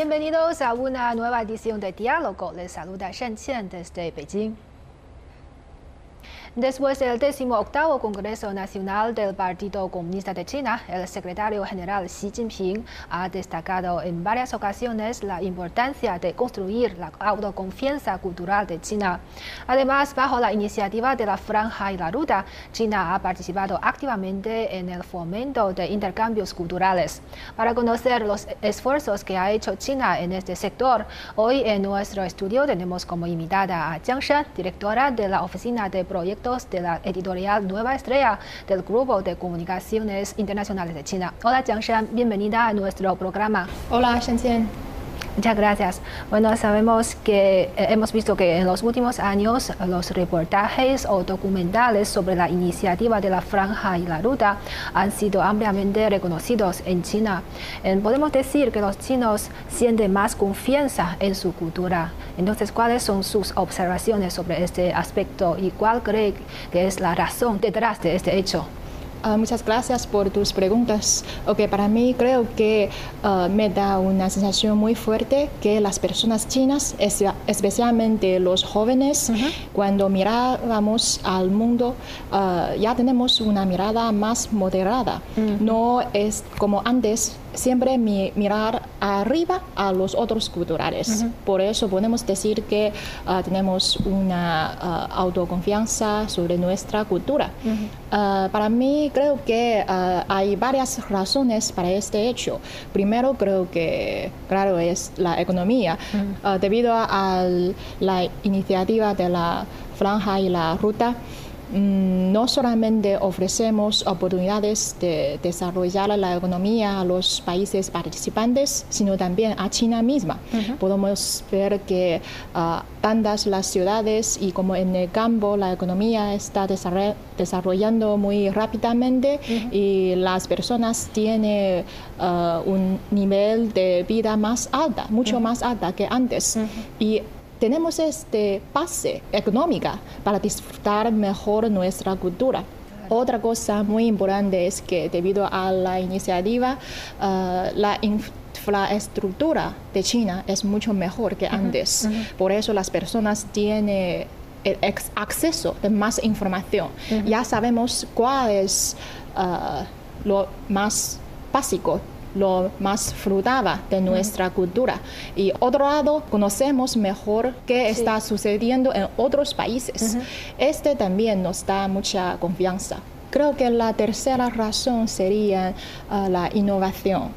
Bienvenidos a una nueva edición de Diálogo. Les saluda Shen Qian desde Beijing. Después del 18 Congreso Nacional del Partido Comunista de China, el secretario general Xi Jinping ha destacado en varias ocasiones la importancia de construir la autoconfianza cultural de China. Además, bajo la iniciativa de la Franja y la Ruta, China ha participado activamente en el fomento de intercambios culturales. Para conocer los esfuerzos que ha hecho China en este sector, hoy en nuestro estudio tenemos como invitada a Jiang Shan, directora de la Oficina de Proyectos de la editorial Nueva Estrella del Grupo de Comunicaciones Internacionales de China. Hola, Jiang Shan, bienvenida a nuestro programa. Hola, Shen Muchas gracias. Bueno, sabemos que eh, hemos visto que en los últimos años los reportajes o documentales sobre la iniciativa de la franja y la ruta han sido ampliamente reconocidos en China. Eh, podemos decir que los chinos sienten más confianza en su cultura. Entonces, ¿cuáles son sus observaciones sobre este aspecto y cuál cree que es la razón detrás de este hecho? Ah, muchas gracias por tus preguntas. Okay, para mí creo que ah, me da una sensación muy fuerte que las personas chinas, especialmente los jóvenes, cuando mirábamos al mundo, ah, ya tenemos una mirada más moderada. No es como antes siempre mirar arriba a los otros culturales. Por eso podemos decir que ah, tenemos una ah, autoconfianza sobre nuestra cultura. Ah, para mí creo que hay varias razones para este hecho. Primero creo que, claro, es la economía. debido a la iniciativa de la franja y la ruta, no solamente ofrecemos oportunidades de desarrollar la economía a los países participantes, sino también a China misma. Podemos ver que uh, tantas las ciudades y como en el campo la economía está desarrollando muy rápidamente y las personas tienen ah, un nivel de vida más alta, mucho más alta que antes. Y tenemos este pase económica para disfrutar mejor nuestra cultura. Otra cosa muy importante es que debido a la iniciativa, uh, la infraestructura de China es mucho mejor que antes. Por eso las personas tienen acceso a más información. Ya sabemos cuál es uh, lo más básico lo más frutaba de nuestra cultura. Y otro lado, conocemos mejor qué está sucediendo en otros países. Este también nos da mucha confianza. Creo que la tercera razón sería ah, la innovación.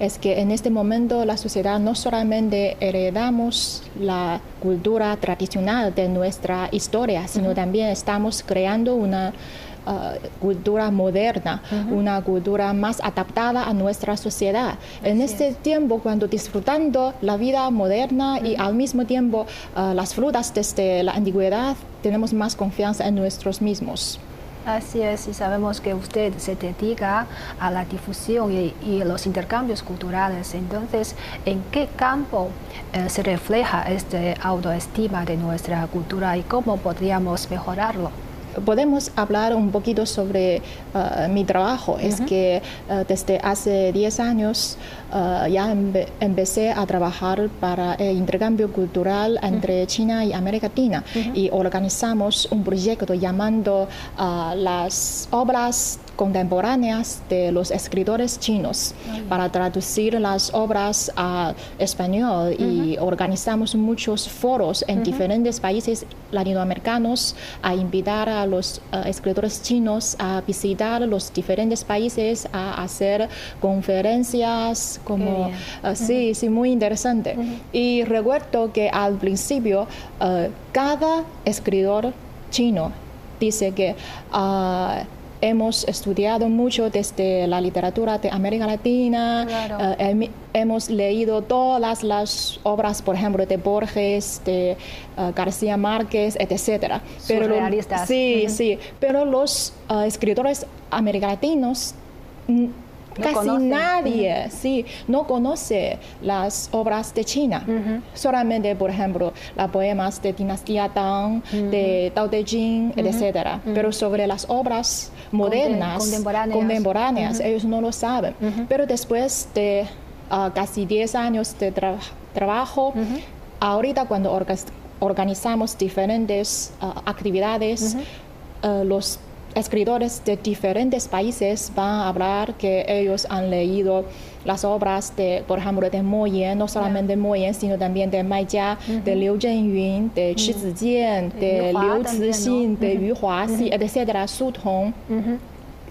Es que en este momento la sociedad no solamente heredamos la cultura tradicional de nuestra historia, sino también estamos creando una Uh, cultura moderna, una cultura más adaptada a nuestra sociedad. en este tiempo, cuando disfrutando la vida moderna y al mismo tiempo uh, las frutas desde la antigüedad, tenemos más confianza en nosotros mismos. Así es, y sabemos que usted se dedica a la difusión y, y los intercambios culturales. Entonces, ¿en qué campo eh, se refleja esta autoestima de nuestra cultura y cómo podríamos mejorarlo? Podemos hablar un poquito sobre uh, mi trabajo. Es que uh, desde hace 10 años uh, ya empecé a trabajar para el intercambio cultural entre China y América Latina y organizamos un proyecto llamando las obras contemporáneas de los escritores chinos para traducir las obras a español y organizamos muchos foros en diferentes países latinoamericanos a invitar a los eh, escritores chinos a visitar los diferentes países, a hacer conferencias, como, uh, sí, sí, muy interesante. Y recuerdo que al principio uh, cada escritor chino dice que uh, hemos estudiado mucho desde la literatura de América Latina, eh, hemos leído todas las obras, por ejemplo, de Borges, de uh, García Márquez, etc. Pero sí, sí, pero los uh, escritores casi nadie sí, no conoce las obras de China. Solamente, por ejemplo, las poemas de Dinastía Tang, de Tao Te Ching, etc. Pero sobre las obras modernas, contemporáneas, ellos no lo saben. Pero después de ah, casi 10 años de trabajo. Ahorita cuando organizamos diferentes ah, actividades, los escritores de diferentes países van a hablar que ellos han leído las obras de, por ejemplo, de Mo Yan, no solamente de Mo Yan, sino también de Mai Jia, de Liu Zhengyun, de Chi Zijian, de Liu Cixin, de Yu Huaxi, etc., Su Tong.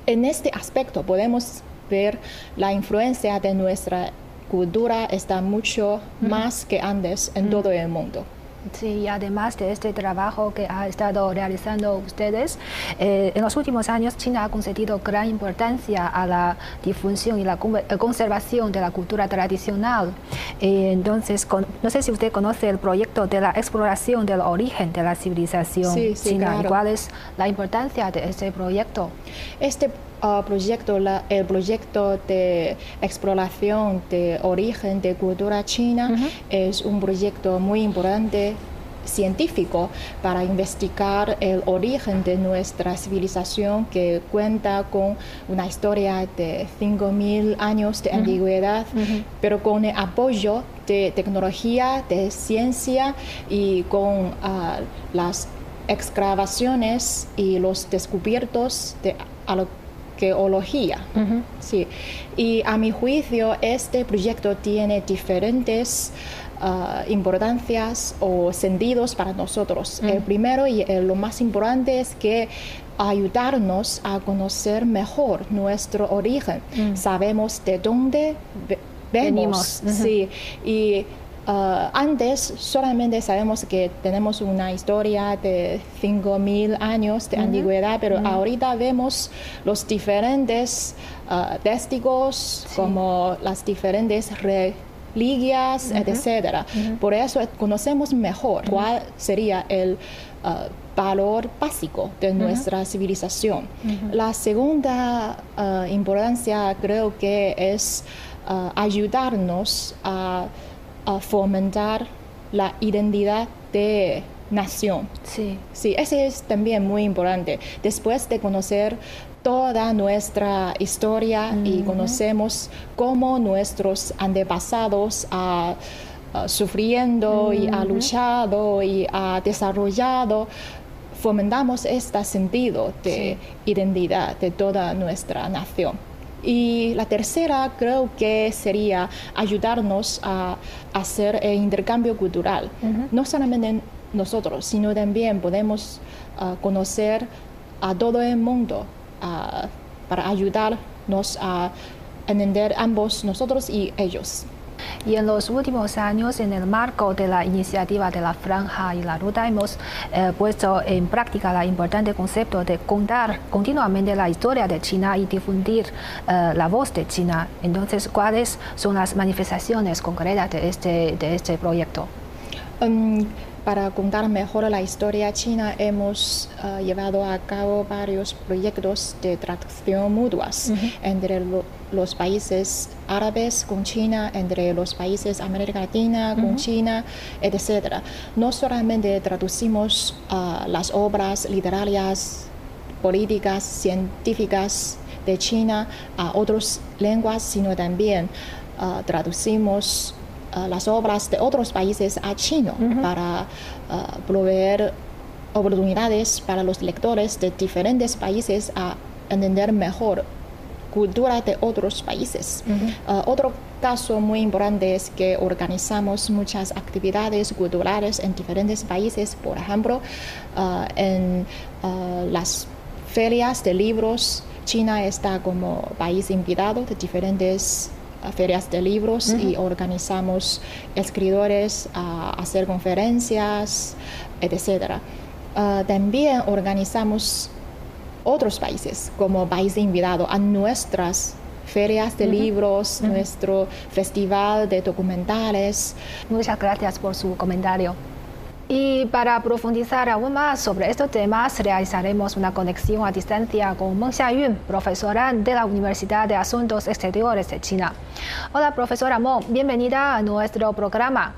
En este aspecto podemos ver la influencia de nuestra cultura está mucho más que antes en todo el mundo. Sí, además de este trabajo que ha estado realizando ustedes, eh, en los últimos años China ha concedido gran importancia a la difusión y la eh, conservación de la cultura tradicional. Eh, entonces, no sé si usted conoce el proyecto de la exploración del origen de la civilización china. ¿Cuál es la importancia de este proyecto? Este uh, proyecto, el proyecto de exploración de origen de cultura china es un proyecto muy importante científico para investigar el origen de nuestra civilización que cuenta con una historia de 5.000 años de antigüedad, pero con el apoyo de tecnología, de ciencia y con uh, las excavaciones y los descubiertos de geología. sí. Y a mi juicio, este proyecto tiene diferentes uh, importancias o sentidos para nosotros. El primero y lo más importante es que ayudarnos a conocer mejor nuestro origen. Sabemos de dónde venimos. Sí. Y Uh, antes solamente sabemos que tenemos una historia de 5.000 años de antigüedad, pero ahorita vemos los diferentes uh, testigos como las diferentes religias, etc. Por eso conocemos mejor cuál sería el uh, valor básico de nuestra civilización. La segunda importancia creo que es ayudarnos a a fomentar la identidad de nación. Sí. Sí, ese es también muy importante. Después de conocer toda nuestra historia y conocemos cómo nuestros antepasados han sufriendo y ha luchado y ha desarrollado, fomentamos este sentido de identidad de toda nuestra nación. Y la tercera creo que sería ayudarnos a hacer el intercambio cultural. No solamente nosotros, sino también podemos ah, conocer a todo el mundo ah, para ayudarnos a entender ambos nosotros y ellos. Y en los últimos años, en el marco de la iniciativa de la franja y la ruta, hemos eh, puesto en práctica el importante concepto de contar continuamente la historia de China y difundir eh, la voz de China. Entonces, ¿cuáles son las manifestaciones concretas de este, de este proyecto? Um, para contar mejor la historia china hemos uh, llevado a cabo varios proyectos de traducción mutuas entre los países árabes con China, entre los países América Latina con China, etc. No solamente traducimos uh, las obras literarias, políticas, científicas de China a otras lenguas, sino también uh, traducimos Uh, las obras de otros países a chino para uh, proveer oportunidades para los lectores de diferentes países a entender mejor cultura de otros países. Uh, otro caso muy importante es que organizamos muchas actividades culturales en diferentes países, por ejemplo, en las ferias de libros. China está como país invitado de diferentes ferias de libros y organizamos escritores a hacer conferencias, etc. Ah, también organizamos otros países como país invitado a nuestras ferias de libros, nuestro festival de documentales. Muchas gracias por su comentario. Y para profundizar aún más sobre estos temas, realizaremos una conexión a distancia con Meng Xiayun, profesora de la Universidad de Asuntos Exteriores de China. Hola, profesora Meng, bienvenida a nuestro programa.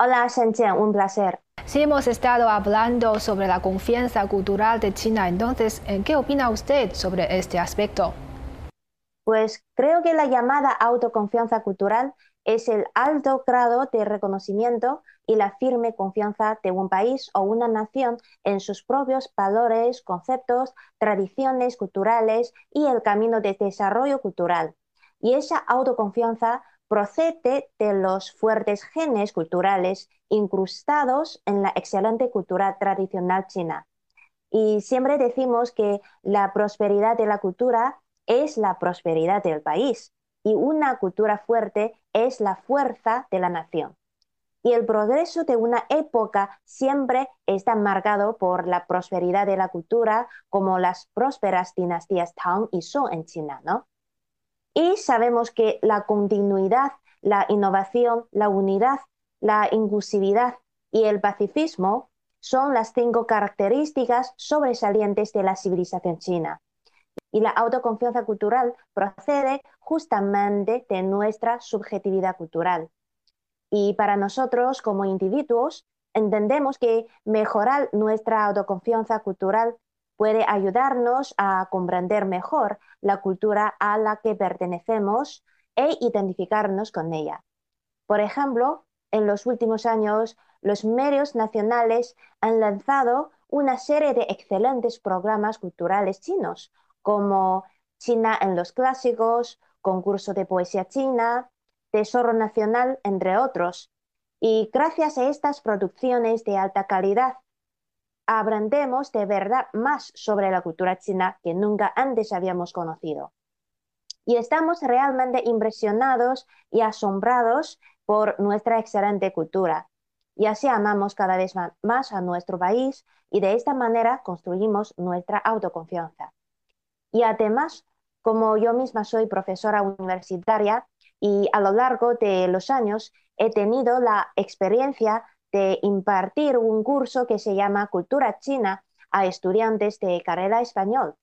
Hola, Shenzhen, un placer. Sí, hemos estado hablando sobre la confianza cultural de China, entonces, ¿qué opina usted sobre este aspecto? Pues creo que la llamada autoconfianza cultural es el alto grado de reconocimiento y la firme confianza de un país o una nación en sus propios valores, conceptos, tradiciones culturales y el camino de desarrollo cultural. Y esa autoconfianza procede de los fuertes genes culturales incrustados en la excelente cultura tradicional china. Y siempre decimos que la prosperidad de la cultura es la prosperidad del país y una cultura fuerte es la fuerza de la nación. Y el progreso de una época siempre está marcado por la prosperidad de la cultura, como las prósperas dinastías Tang y Song en China, ¿no? Y sabemos que la continuidad, la innovación, la unidad, la inclusividad y el pacifismo son las cinco características sobresalientes de la civilización china. Y la autoconfianza cultural procede justamente de nuestra subjetividad cultural. Y para nosotros como individuos, entendemos que mejorar nuestra autoconfianza cultural puede ayudarnos a comprender mejor la cultura a la que pertenecemos e identificarnos con ella. Por ejemplo, en los últimos años, los medios nacionales han lanzado una serie de excelentes programas culturales chinos, como China en los clásicos, concurso de poesía china, Tesoro Nacional, entre otros. Y gracias a estas producciones de alta calidad, aprendemos de verdad más sobre la cultura china que nunca antes habíamos conocido. Y estamos realmente impresionados y asombrados por nuestra excelente cultura. Y así amamos cada vez más a nuestro país y de esta manera construimos nuestra autoconfianza. Y además, como yo misma soy profesora universitaria y a lo largo de los años he tenido la experiencia de impartir un curso que se llama Cultura China a estudiantes de carrera español.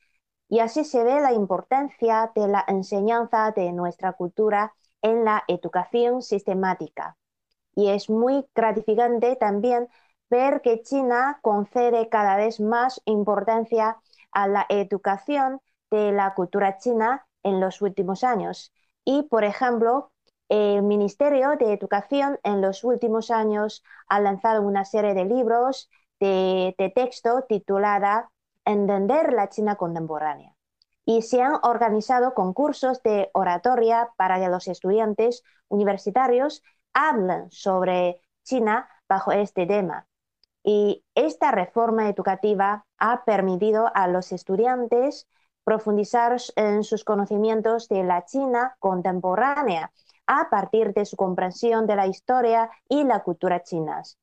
Y así se ve la importancia de la enseñanza de nuestra cultura en la educación sistemática. Y es muy gratificante también ver que China concede cada vez más importancia a la educación de la cultura china en los últimos años. Y, por ejemplo, el Ministerio de Educación en los últimos años ha lanzado una serie de libros de, texto titulada Entender la China contemporánea. Y se han organizado concursos de oratoria para que los estudiantes universitarios hablen sobre China bajo este tema. Y esta reforma educativa ha permitido a los estudiantes profundizar en sus conocimientos de la China contemporánea a partir de su comprensión de la historia y la cultura chinas,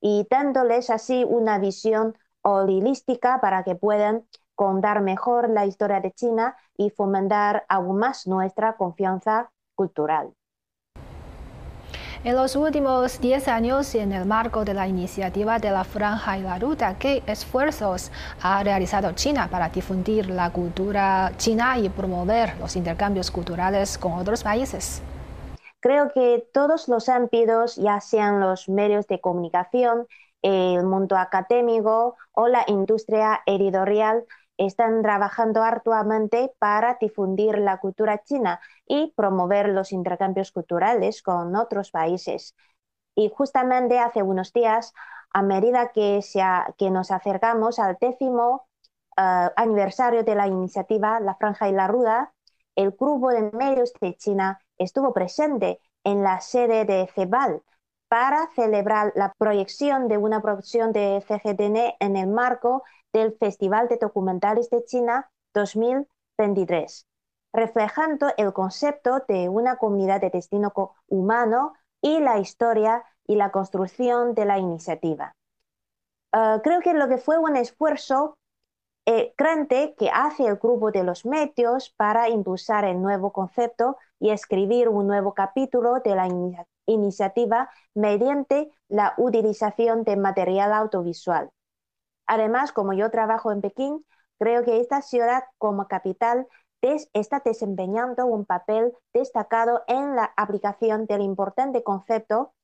y dándoles así una visión holística para que puedan contar mejor la historia de China y fomentar aún más nuestra confianza cultural. En los últimos 10 años, en el marco de la iniciativa de la Franja y la Ruta, ¿qué esfuerzos ha realizado China para difundir la cultura china y promover los intercambios culturales con otros países? Creo que todos los ámbitos, ya sean los medios de comunicación, el mundo académico o la industria editorial, están trabajando arduamente para difundir la cultura china y promover los intercambios culturales con otros países. Y justamente hace unos días, a medida que, que nos acercamos al décimo eh, aniversario de la iniciativa La Franja y la Ruda, el grupo de medios de China estuvo presente en la sede de CEBAL para celebrar la proyección de una producción de CGTN en el marco del Festival de Documentales de China 2023, reflejando el concepto de una comunidad de destino humano y la historia y la construcción de la iniciativa. Ah, creo que lo que fue un esfuerzo eh, grande que hace el grupo de los medios para impulsar el nuevo concepto y escribir un nuevo capítulo de la iniciativa mediante la utilización de material audiovisual. Además, como yo trabajo en Pekín, creo que esta ciudad como capital está desempeñando un papel destacado en la aplicación del importante concepto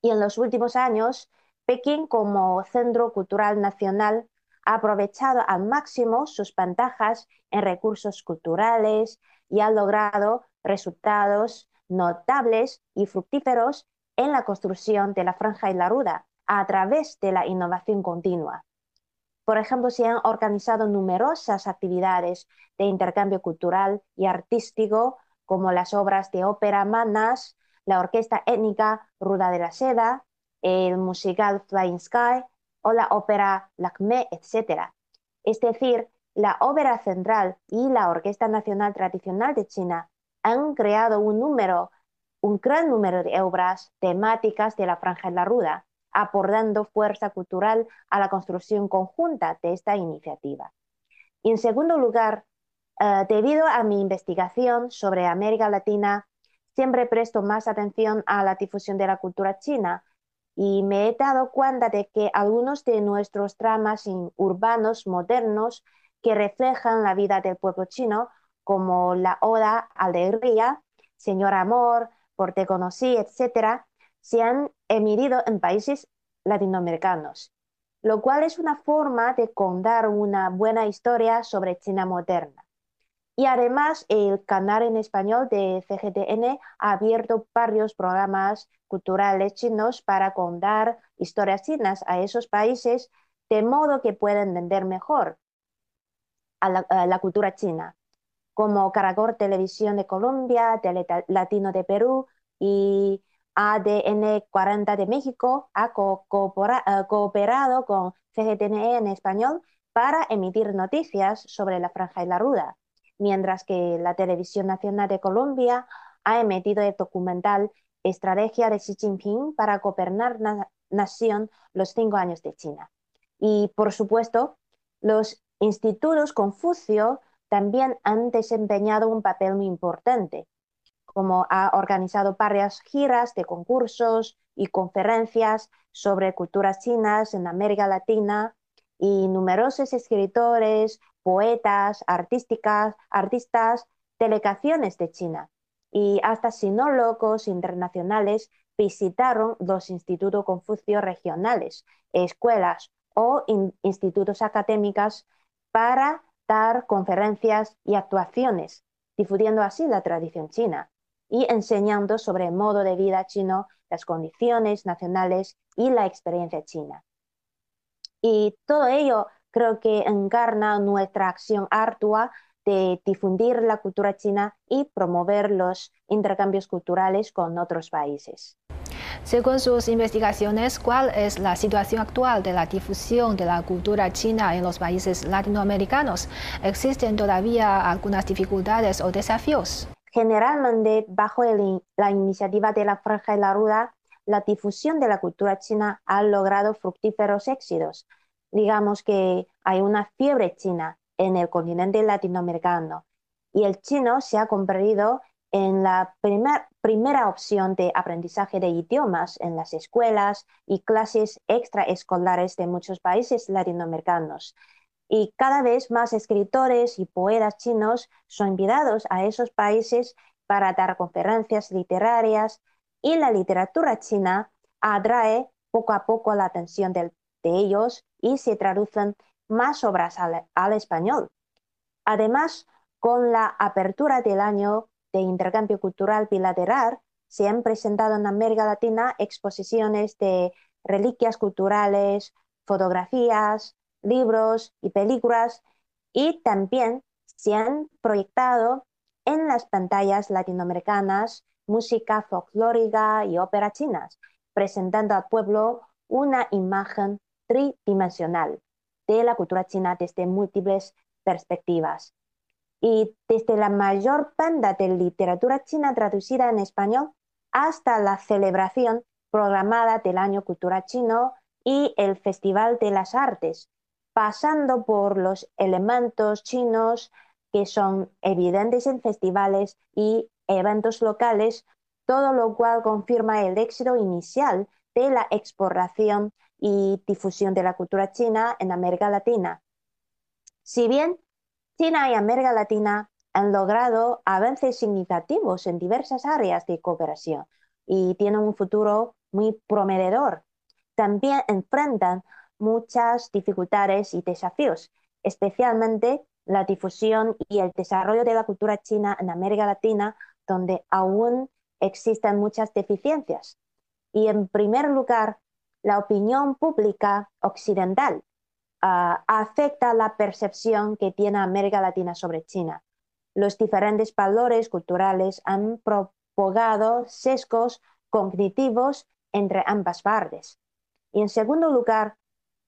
y en los últimos años, Pekín como centro cultural nacional ha aprovechado al máximo sus ventajas en recursos culturales, y ha logrado resultados notables y fructíferos en la construcción de la franja y la ruda a través de la innovación continua. Por ejemplo, se han organizado numerosas actividades de intercambio cultural y artístico, como las obras de ópera Manas, la orquesta étnica Ruda de la Seda, el musical Flying Sky o la ópera Lacme, etc. Es decir, la ópera central y la Orquesta Nacional Tradicional de China han creado un número, un gran número de obras temáticas de la Franja de la Ruda, aportando fuerza cultural a la construcción conjunta de esta iniciativa. En segundo lugar, eh, debido a mi investigación sobre América Latina, siempre presto más atención a la difusión de la cultura china y me he dado cuenta de que algunos de nuestros dramas urbanos modernos que reflejan la vida del pueblo chino, como la Oda Alegría, Señor Amor, Por Te Conocí, etc., se han emitido en países latinoamericanos, lo cual es una forma de contar una buena historia sobre China moderna. Y además, el canal en español de CGTN ha abierto varios programas culturales chinos para contar historias chinas a esos países de modo que puedan entender mejor a la, cultura china, como Caracol Televisión de Colombia, Tele Latino de Perú y ADN 40 de México ha eh, cooperado con CGTNE en español para emitir noticias sobre la franja y la ruda, mientras que la Televisión Nacional de Colombia ha emitido el documental Estrategia de Xi Jinping para gobernar la nación los cinco años de China. Y, por supuesto, los institutos Confucio también han desempeñado un papel muy importante como ha organizado varias giras de concursos y conferencias sobre culturas chinas en América Latina y numerosos escritores, poetas, artísticas, artistas, delegaciones de China. Y hasta sinólogos internacionales visitaron los institutos Confucio regionales, escuelas o institutos académicos para dar conferencias y actuaciones, difundiendo así la tradición china y enseñando sobre el modo de vida chino, las condiciones nacionales y la experiencia china. Y todo ello creo que encarna nuestra acción ardua de difundir la cultura china y promover los intercambios culturales con otros países. Según sus investigaciones, ¿cuál es la situación actual de la difusión de la cultura china en los países latinoamericanos? ¿Existen todavía algunas dificultades o desafíos? Generalmente, bajo la iniciativa de la Franja y la Ruda, la difusión de la cultura china ha logrado fructíferos éxitos. Digamos que hay una fiebre china en el continente latinoamericano y el chino se ha convertido en la primera opción de aprendizaje de idiomas en las escuelas y clases extraescolares de muchos países latinoamericanos y cada vez más escritores y poetas chinos son invitados a esos países para dar conferencias literarias y la literatura china atrae poco a poco la atención de, ellos y se traducen más obras al, español. Además, con la apertura del año de intercambio cultural bilateral, se han presentado en América Latina exposiciones de reliquias culturales, fotografías, libros y películas y también se han proyectado en las pantallas latinoamericanas música folclórica y ópera chinas, presentando al pueblo una imagen tridimensional de la cultura china desde múltiples perspectivas. Y desde la mayor banda de literatura china traducida en español hasta la celebración programada del Año Cultura Chino y el Festival de las Artes, pasando por los elementos chinos que son evidentes en festivales y eventos locales, todo lo cual confirma el éxito inicial de la exportación y difusión de la cultura china en América Latina. Si bien China y América Latina han logrado avances significativos en diversas áreas de cooperación y tienen un futuro muy prometedor, también enfrentan muchas dificultades y desafíos, especialmente la difusión y el desarrollo de la cultura china en América Latina, donde aún existen muchas deficiencias. Y en primer lugar, la opinión pública occidental ah, afecta la percepción que tiene América Latina sobre China. Los diferentes valores culturales han propagado sesgos cognitivos entre ambas partes. Y en segundo lugar,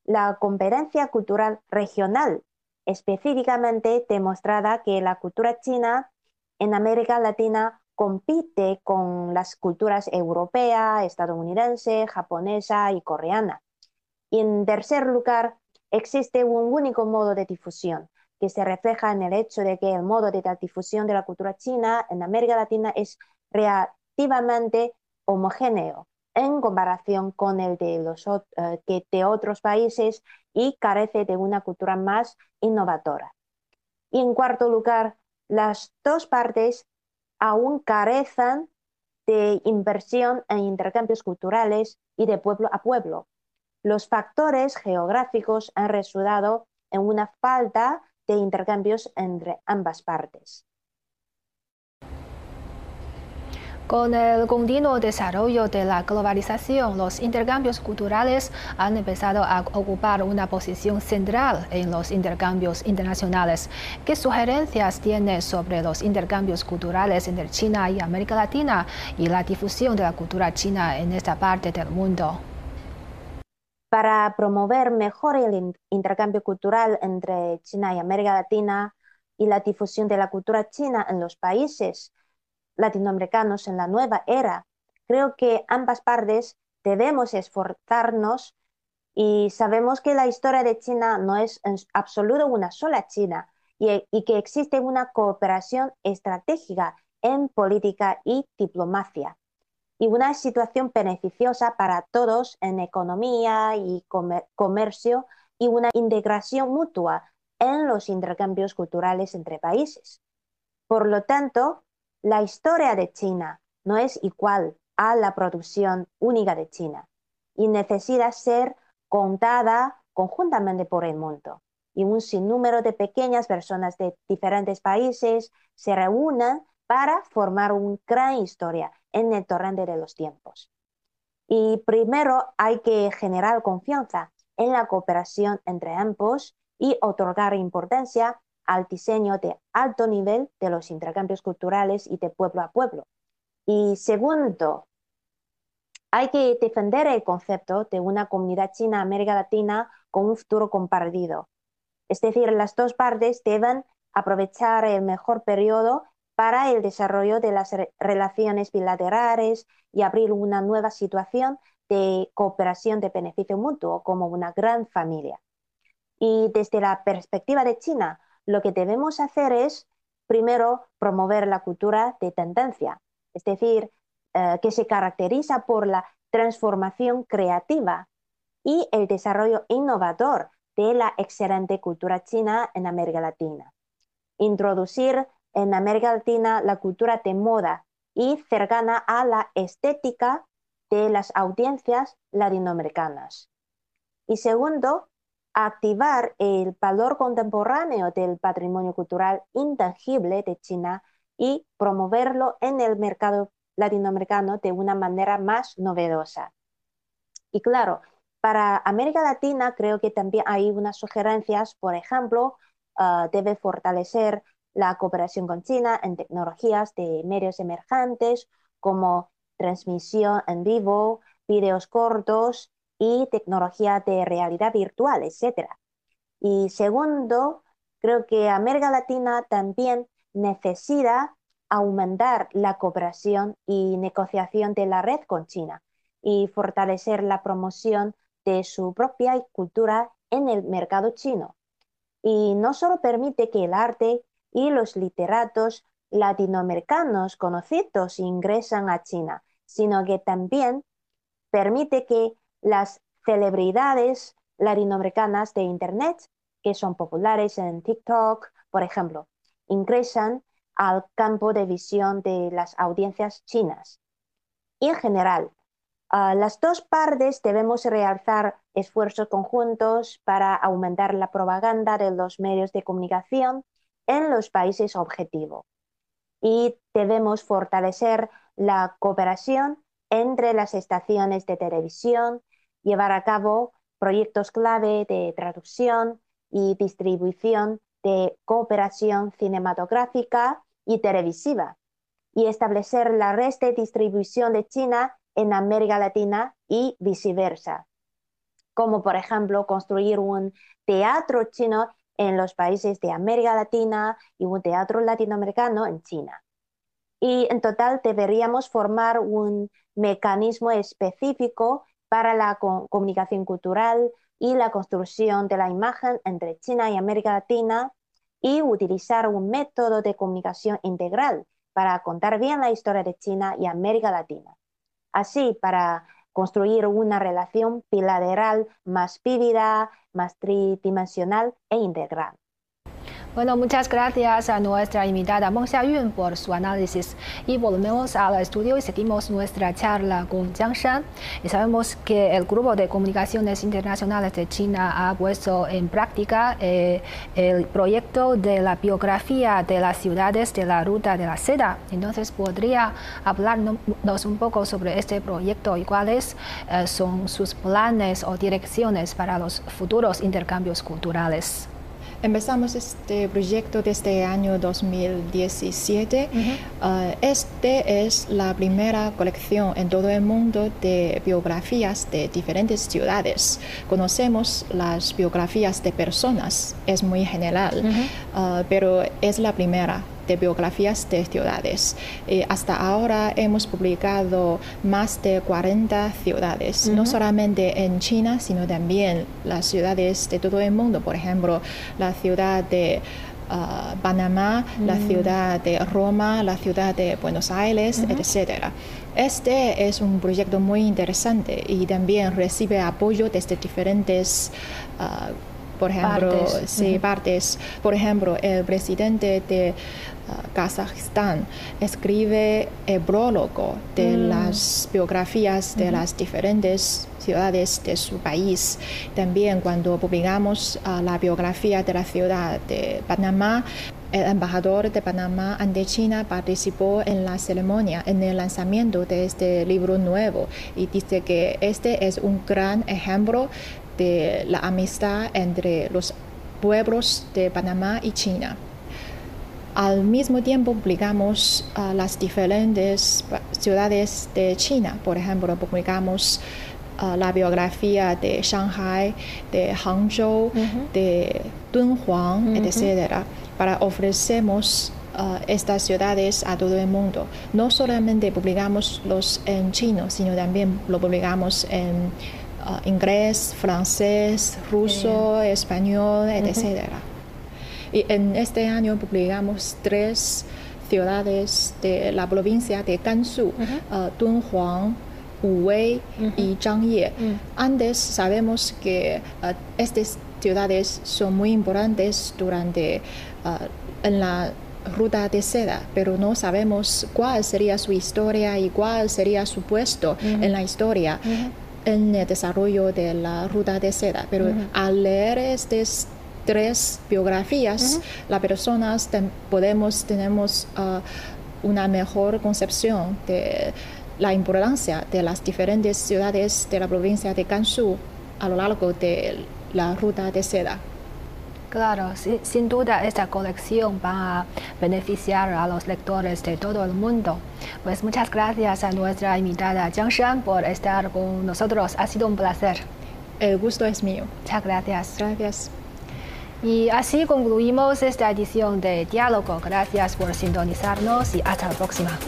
la competencia cultural regional, específicamente demostrada que la cultura china en América Latina compite con las culturas europea, estadounidense, japonesa y coreana. Y en tercer lugar, existe un único modo de difusión, que se refleja en el hecho de que el modo de difusión de la cultura china en América Latina es relativamente homogéneo en comparación con el de, los, eh, de otros países y carece de una cultura más innovadora. Y en cuarto lugar, las dos partes aún carecen de inversión en intercambios culturales y de pueblo a pueblo. Los factores geográficos han resultado en una falta de intercambios entre ambas partes. Con el continuo desarrollo de la globalización, los intercambios culturales han empezado a ocupar una posición central en los intercambios internacionales. ¿Qué sugerencias tiene sobre los intercambios culturales entre China y América Latina y la difusión de la cultura china en esta parte del mundo? Para promover mejor el intercambio cultural entre China y América Latina y la difusión de la cultura china en los países, latinoamericanos en la nueva era, creo que ambas partes debemos esforzarnos y sabemos que la historia de China no es en absoluto una sola China y, que existe una cooperación estratégica en política y diplomacia y una situación beneficiosa para todos en economía y comercio y una integración mutua en los intercambios culturales entre países. Por lo tanto, la historia de China no es igual a la producción única de China y necesita ser contada conjuntamente por el mundo. Y un sinnúmero de pequeñas personas de diferentes países se reúnen para formar una gran historia en el torrente de los tiempos. Y primero hay que generar confianza en la cooperación entre ambos y otorgar importancia al diseño de alto nivel de los intercambios culturales y de pueblo a pueblo. Y segundo, hay que defender el concepto de una comunidad china América Latina con un futuro compartido. Es decir, las dos partes deben aprovechar el mejor periodo para el desarrollo de las relaciones bilaterales y abrir una nueva situación de cooperación de beneficio mutuo como una gran familia. Y desde la perspectiva de China, lo que debemos hacer es, primero, promover la cultura de tendencia, es decir, eh, que se caracteriza por la transformación creativa y el desarrollo innovador de la excelente cultura china en América Latina. Introducir en América Latina la cultura de moda y cercana a la estética de las audiencias latinoamericanas. Y segundo, activar el valor contemporáneo del patrimonio cultural intangible de China y promoverlo en el mercado latinoamericano de una manera más novedosa. Y claro, para América Latina creo que también hay unas sugerencias, por ejemplo, ah, debe fortalecer la cooperación con China en tecnologías de medios emergentes como transmisión en vivo, videos cortos y tecnología de realidad virtual, etc. Y segundo, creo que América Latina también necesita aumentar la cooperación y negociación de la red con China y fortalecer la promoción de su propia cultura en el mercado chino. Y no solo permite que el arte y los literatos latinoamericanos conocidos ingresan a China, sino que también permite que las celebridades latinoamericanas de Internet, que son populares en TikTok, por ejemplo, ingresan al campo de visión de las audiencias chinas. Y en general, Ah, las dos partes debemos realizar esfuerzos conjuntos para aumentar la propaganda de los medios de comunicación en los países objetivo. Y debemos fortalecer la cooperación entre las estaciones de televisión, llevar a cabo proyectos clave de traducción y distribución de cooperación cinematográfica y televisiva, y establecer la red de distribución de China en América Latina y viceversa, como por ejemplo construir un teatro chino en los países de América Latina y un teatro latinoamericano en China. Y en total deberíamos formar un mecanismo específico para la comunicación cultural y la construcción de la imagen entre China y América Latina y utilizar un método de comunicación integral para contar bien la historia de China y América Latina así para construir una relación bilateral más vívida, más tridimensional e integral. Bueno, muchas gracias a nuestra invitada Meng Xiayun por su análisis. Y volvemos al estudio y seguimos nuestra charla con Jiang Shan. Y sabemos que el Grupo de Comunicaciones Internacionales de China ha puesto en práctica eh, el proyecto de la biografía de las ciudades de la Ruta de la Seda. Entonces, ¿podría hablarnos un poco sobre este proyecto y cuáles eh, son sus planes o direcciones para los futuros intercambios culturales? Empezamos este proyecto desde el año 2017. Ah, este es la primera colección en todo el mundo de biografías de diferentes ciudades. Conocemos las biografías de personas, es muy general, ah, pero es la primera de biografías de ciudades. Eh, hasta ahora hemos publicado más de 40 ciudades, no solamente en China, sino también las ciudades de todo el mundo, por ejemplo, la ciudad de ah, Panamá, la mm. ciudad de Roma, la ciudad de Buenos Aires, etc. Este es un proyecto muy interesante y también recibe apoyo desde diferentes uh, por ejemplo, partes. partes. Por ejemplo, el presidente de uh, Kazajistán escribe el prólogo de mm. las biografías de las diferentes ciudades de su país. También cuando publicamos uh, la biografía de la ciudad de Panamá, el embajador de Panamá ante China participó en la ceremonia, en el lanzamiento de este libro nuevo y dice que este es un gran ejemplo de la amistad entre los pueblos de Panamá y China. Al mismo tiempo publicamos a las diferentes ciudades de China. Por ejemplo, publicamos la biografía de Shanghai, de Hangzhou, de Dunhuang, etc. Para ofrecemos estas ciudades a todo el mundo. No solamente publicamos los en chino, sino también lo publicamos en Ah, inglés, francés, ruso, español, etc. Y en este año publicamos tres ciudades de la provincia de Gansu, uh Dunhuang, Wuwei y Zhangye. Mm. Antes sabemos que ah, estas ciudades son muy importantes durante en la ruta de seda, pero no sabemos cuál sería su historia y cuál sería su puesto en la historia en el desarrollo de la ruta de seda. Pero al leer estas tres biografías, las personas podemos, tenemos uh, una mejor concepción de la importancia de las diferentes ciudades de la provincia de Gansu a lo largo de la ruta de seda. Claro, sin duda esta colección va a beneficiar a los lectores de todo el mundo. Pues muchas gracias a nuestra invitada Jiang Shan por estar con nosotros. Ha sido un placer. El gusto es mío. Muchas gracias. Gracias. Y así concluimos esta edición de Diálogo. Gracias por sintonizarnos y hasta la próxima.